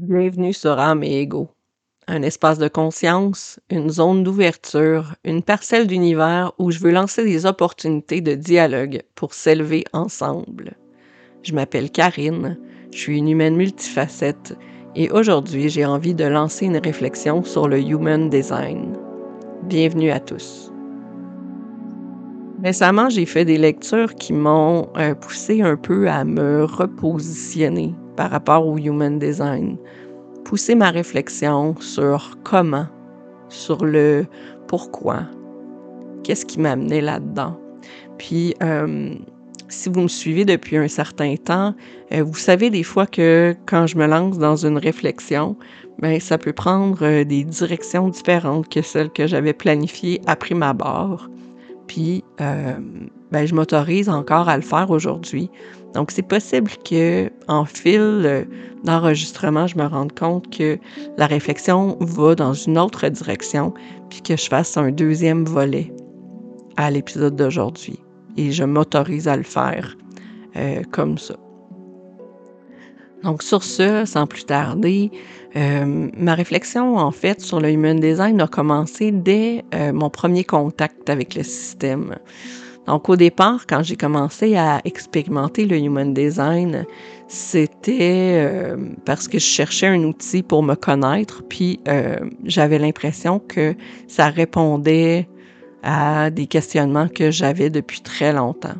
Bienvenue sur âme et ego. Un espace de conscience, une zone d'ouverture, une parcelle d'univers où je veux lancer des opportunités de dialogue pour s'élever ensemble. Je m'appelle Karine, je suis une humaine multifacette et aujourd'hui j'ai envie de lancer une réflexion sur le human design. Bienvenue à tous. Récemment, j'ai fait des lectures qui m'ont euh, poussé un peu à me repositionner par rapport au human design, pousser ma réflexion sur comment, sur le pourquoi, qu'est-ce qui m'a amené là-dedans. Puis, euh, si vous me suivez depuis un certain temps, euh, vous savez des fois que quand je me lance dans une réflexion, ben ça peut prendre euh, des directions différentes que celles que j'avais planifiées après ma barre. Puis, ben, je m'autorise encore à le faire aujourd'hui. Donc, c'est possible que en fil d'enregistrement, je me rende compte que la réflexion va dans une autre direction, puis que je fasse un deuxième volet à l'épisode d'aujourd'hui et je m'autorise à le faire euh, comme ça. Donc sur ce, sans plus tarder, euh, ma réflexion en fait sur le human design a commencé dès euh, mon premier contact avec le système. Donc au départ, quand j'ai commencé à expérimenter le human design, c'était parce que je cherchais un outil pour me connaître, puis j'avais l'impression que ça répondait à des questionnements que j'avais depuis très longtemps.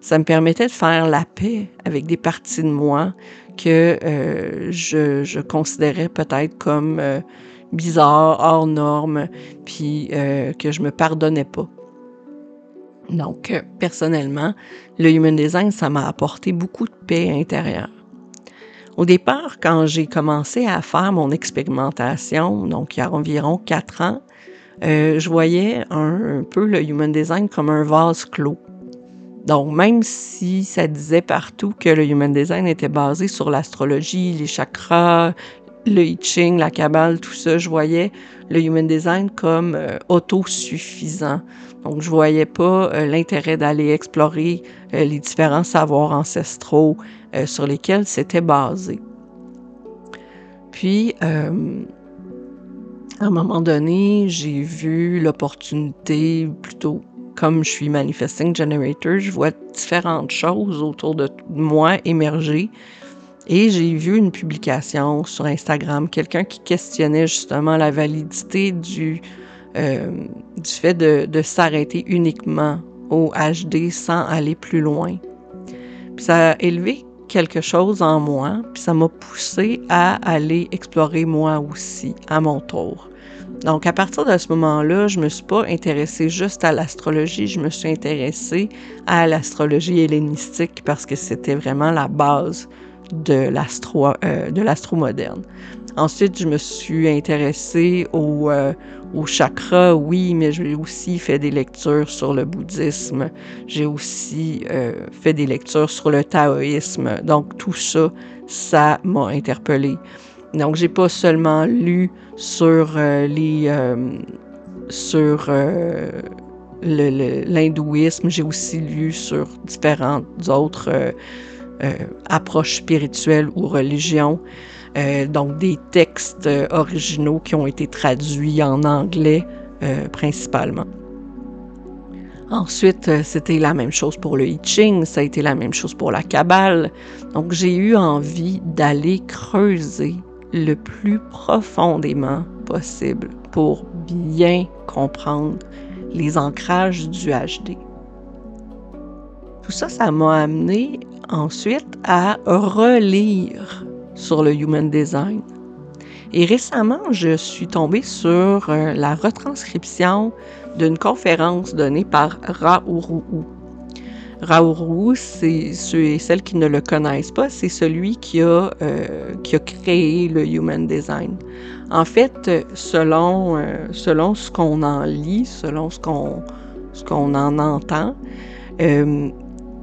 Ça me permettait de faire la paix avec des parties de moi que euh, je, considérais peut-être comme euh, bizarres, hors normes, puis euh, que je me pardonnais pas. Donc, personnellement, le Human Design, ça m'a apporté beaucoup de paix intérieure. Au départ, quand j'ai commencé à faire mon expérimentation, donc il y a environ quatre ans, euh, je voyais un, peu le human design comme un vase clos. Donc, même si ça disait partout que le human design était basé sur l'astrologie, les chakras, le I la cabale, tout ça, je voyais le human design comme euh, autosuffisant. Donc, je voyais pas euh, l'intérêt d'aller explorer les différents savoirs ancestraux sur lesquels c'était basé. Puis, à un moment donné, j'ai vu l'opportunité, plutôt comme je suis manifesting generator, je vois différentes choses autour de moi émerger. Et j'ai vu une publication sur Instagram, quelqu'un qui questionnait justement la validité du, euh, du fait de, de s'arrêter uniquement au HD sans aller plus loin. Puis ça a élevé quelque chose en moi, puis ça m'a poussé à aller explorer moi aussi, à mon tour. Donc, à partir de ce moment-là, je me suis pas intéressée juste à l'astrologie, je me suis intéressée à l'astrologie hellénistique parce que c'était vraiment la base de l'astro, euh, de l'astro moderne. Ensuite, je me suis intéressée au, euh, chakra, oui, mais j'ai aussi fait des lectures sur le bouddhisme. J'ai aussi euh, fait des lectures sur le taoïsme. Donc, tout ça, ça m'a interpellée. Donc, j'ai pas seulement lu sur euh, les sur l'hindouisme, j'ai aussi lu sur différentes autres approches spirituelles ou religions. donc des textes originaux qui ont été traduits en anglais principalement. Ensuite, c'était la même chose pour le I Ching, ça a été la même chose pour la Kabbale. Donc, j'ai eu envie d'aller creuser le plus profondément possible pour bien comprendre les ancrages du HD. Tout ça, ça m'a amené ensuite à relire sur le Human Design. Et récemment, je suis tombée sur euh, la retranscription d'une conférence donnée par Ra Raourou, c'est ceux et celles qui ne le connaissent pas, c'est celui qui a, euh, qui a créé le Human Design. En fait, selon, euh, selon ce qu'on en lit, selon ce qu'on ce qu'on en entend,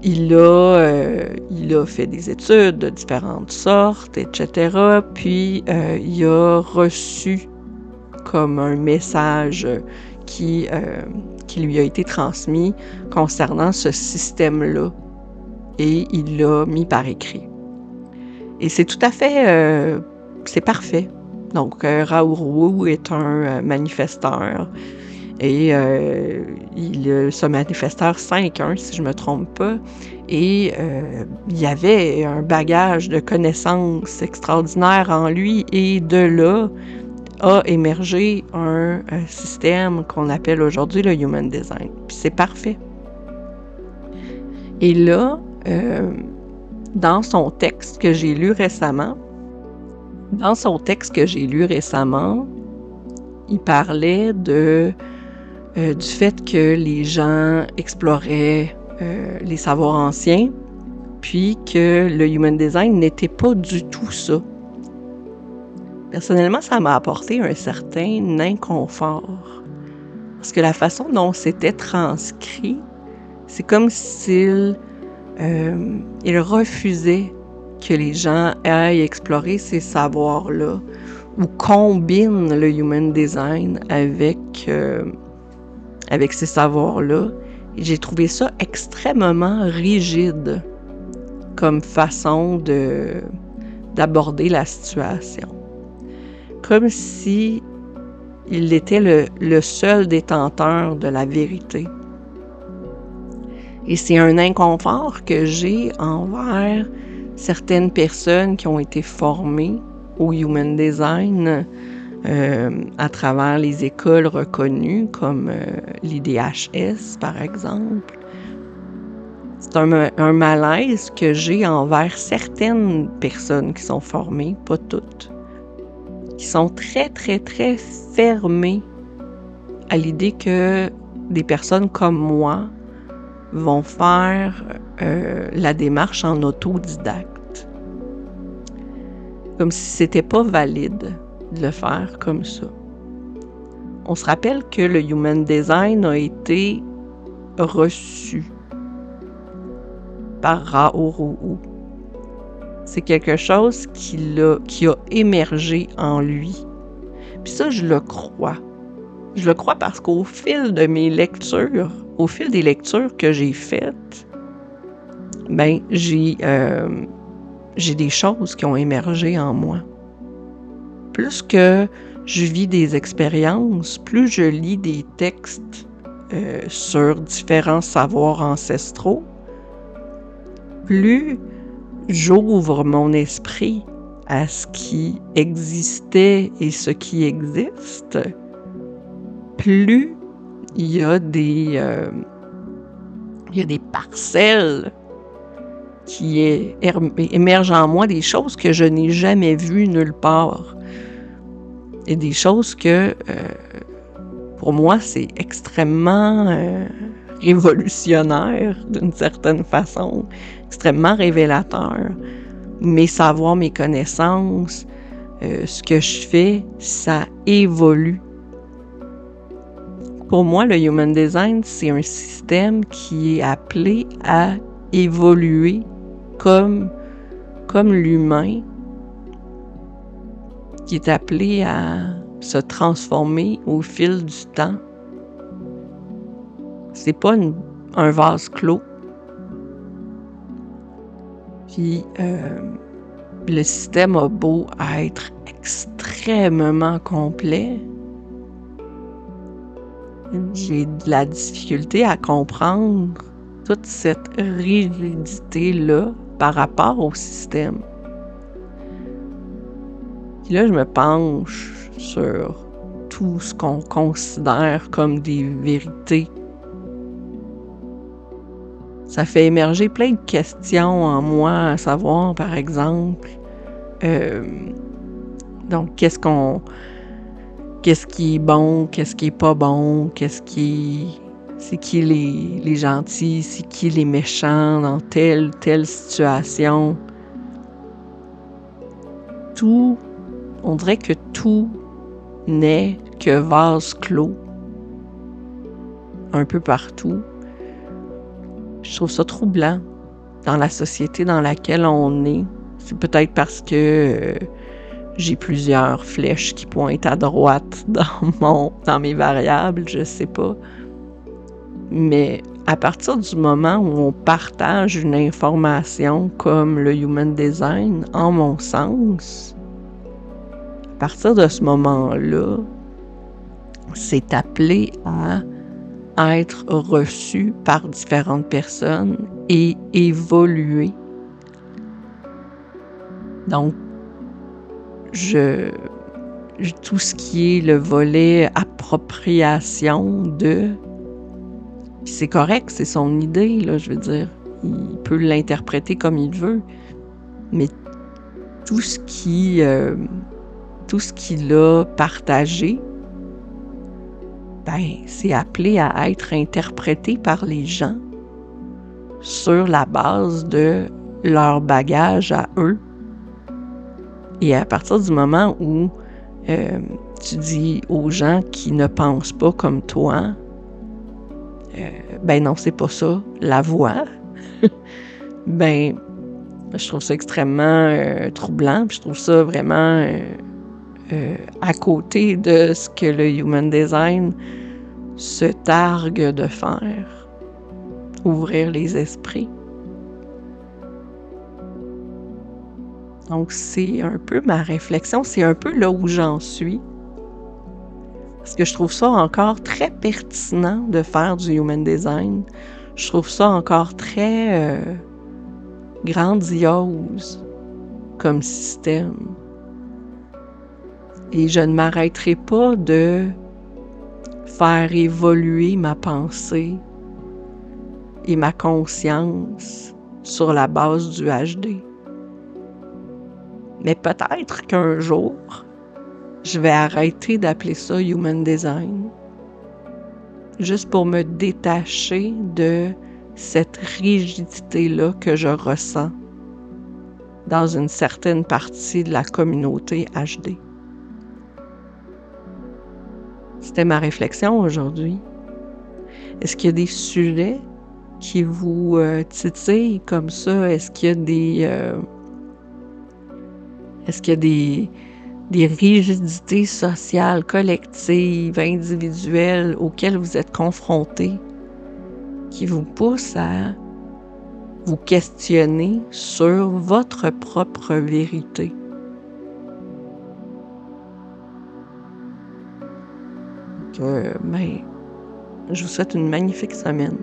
il, a, il a fait des études de différentes sortes, etc. Puis il a reçu comme un message qui, qui lui a été transmis concernant ce système-là et il l'a mis par écrit. Et c'est tout à fait euh, c'est parfait. Donc, euh, Raoult est un euh, manifesteur et euh, il se manifesteur 5-1, si je ne me trompe pas. Et il y avait un bagage de connaissances extraordinaires en lui et de là a émergé un, système qu'on appelle aujourd'hui le Human Design. Puis c'est parfait. Et là, dans son texte que j'ai lu récemment, dans son texte que j'ai lu récemment, il parlait de, euh, du fait que les gens exploraient euh, les savoirs anciens, puis que le Human Design n'était pas du tout ça. Personnellement, ça m'a apporté un certain inconfort. Parce que la façon dont c'était transcrit, c'est comme s'il euh, il refusait que les gens aillent explorer ces savoirs-là ou combinent le human design avec, avec ces savoirs-là. J'ai trouvé ça extrêmement rigide comme façon de, d'aborder la situation. Comme si il était le, le seul détenteur de la vérité. Et c'est un inconfort que j'ai envers certaines personnes qui ont été formées au Human Design euh, à travers les écoles reconnues comme euh, l'IDHS, par exemple. C'est un, un, malaise que j'ai envers certaines personnes qui sont formées, pas toutes, qui sont très, très, très fermées à l'idée que des personnes comme moi vont faire euh, la démarche en autodidacte. Comme si c'était pas valide de le faire comme ça. On se rappelle que le Human Design a été reçu par Raoult. C'est quelque chose qui a, qui a émergé en lui. Puis ça, je le crois. Je le crois parce qu'au fil de mes lectures, au fil des lectures que j'ai faites, ben j'ai euh, j'ai des choses qui ont émergé en moi. Plus que je vis des expériences, plus je lis des textes euh, sur différents savoirs ancestraux, plus j'ouvre mon esprit à ce qui existait et ce qui existe, plus il y a des, euh, il y a des parcelles qui émergent en moi, des choses que je n'ai jamais vues nulle part. Et des choses que, euh, pour moi, c'est extrêmement euh, révolutionnaire d'une certaine façon, extrêmement révélateur. Mes savoirs, mes connaissances, ce que je fais, ça évolue pour moi, le Human Design, c'est un système qui est appelé à évoluer comme, comme l'humain, qui est appelé à se transformer au fil du temps. C'est pas un vase clos. Puis euh, le système a beau être extrêmement complet, j'ai de la difficulté à comprendre toute cette rigidité-là par rapport au système. Là, je me penche sur tout ce qu'on considère comme des vérités. Ça fait émerger plein de questions en moi, à savoir, par exemple, euh, donc, qu'est-ce qu'on qu'est-ce qui est bon, qu'est-ce qui est pas bon, qu'est-ce qui c'est qui les, les gentils, c'est qui les méchants dans telle telle situation. Tout, on dirait que tout n'est que vase clos, un peu partout. Je trouve ça troublant dans la société dans laquelle on est. C'est peut-être parce que euh, j'ai plusieurs flèches qui pointent à droite dans, mon, dans mes variables, je sais pas. Mais à partir du moment où on partage une information comme le Human Design, en mon sens, partir de ce moment-là, c'est appelé à être reçu par différentes personnes et évoluer. Donc, tout ce qui est le volet appropriation de, c'est correct, c'est son idée, là, je veux dire. Il peut l'interpréter comme il veut, mais tout ce qui, euh, tout ce qu'il a partagé, ben, c'est appelé à être interprété par les gens sur la base de leur bagage à eux. Et à partir du moment où euh, tu dis aux gens qui ne pensent pas comme toi, euh, ben non, c'est pas ça la voix, ben je trouve ça extrêmement euh, troublant, je trouve ça vraiment à côté de ce que le human design se targue de faire, ouvrir les esprits. Donc, c'est un peu ma réflexion, c'est un peu là où j'en suis. Parce que je trouve ça encore très pertinent de faire du human design. Je trouve ça encore très euh, grandiose comme système. Et je ne m'arrêterai pas de faire évoluer ma pensée et ma conscience sur la base du HD. Mais peut-être qu'un jour, je vais arrêter d'appeler ça Human Design, juste pour me détacher de cette rigidité-là que je ressens dans une certaine partie de la communauté HD. C'était ma réflexion aujourd'hui. Est-ce qu'il y a des sujets qui vous euh, titillent comme ça? Est-ce qu'il y a des... Euh, est-ce qu'il y a des, des rigidités sociales, collectives, individuelles auxquelles vous êtes confrontés qui vous poussent à vous questionner sur votre propre vérité? Que, ben, je vous souhaite une magnifique semaine.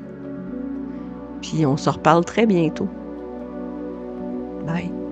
Puis on se reparle très bientôt. Bye.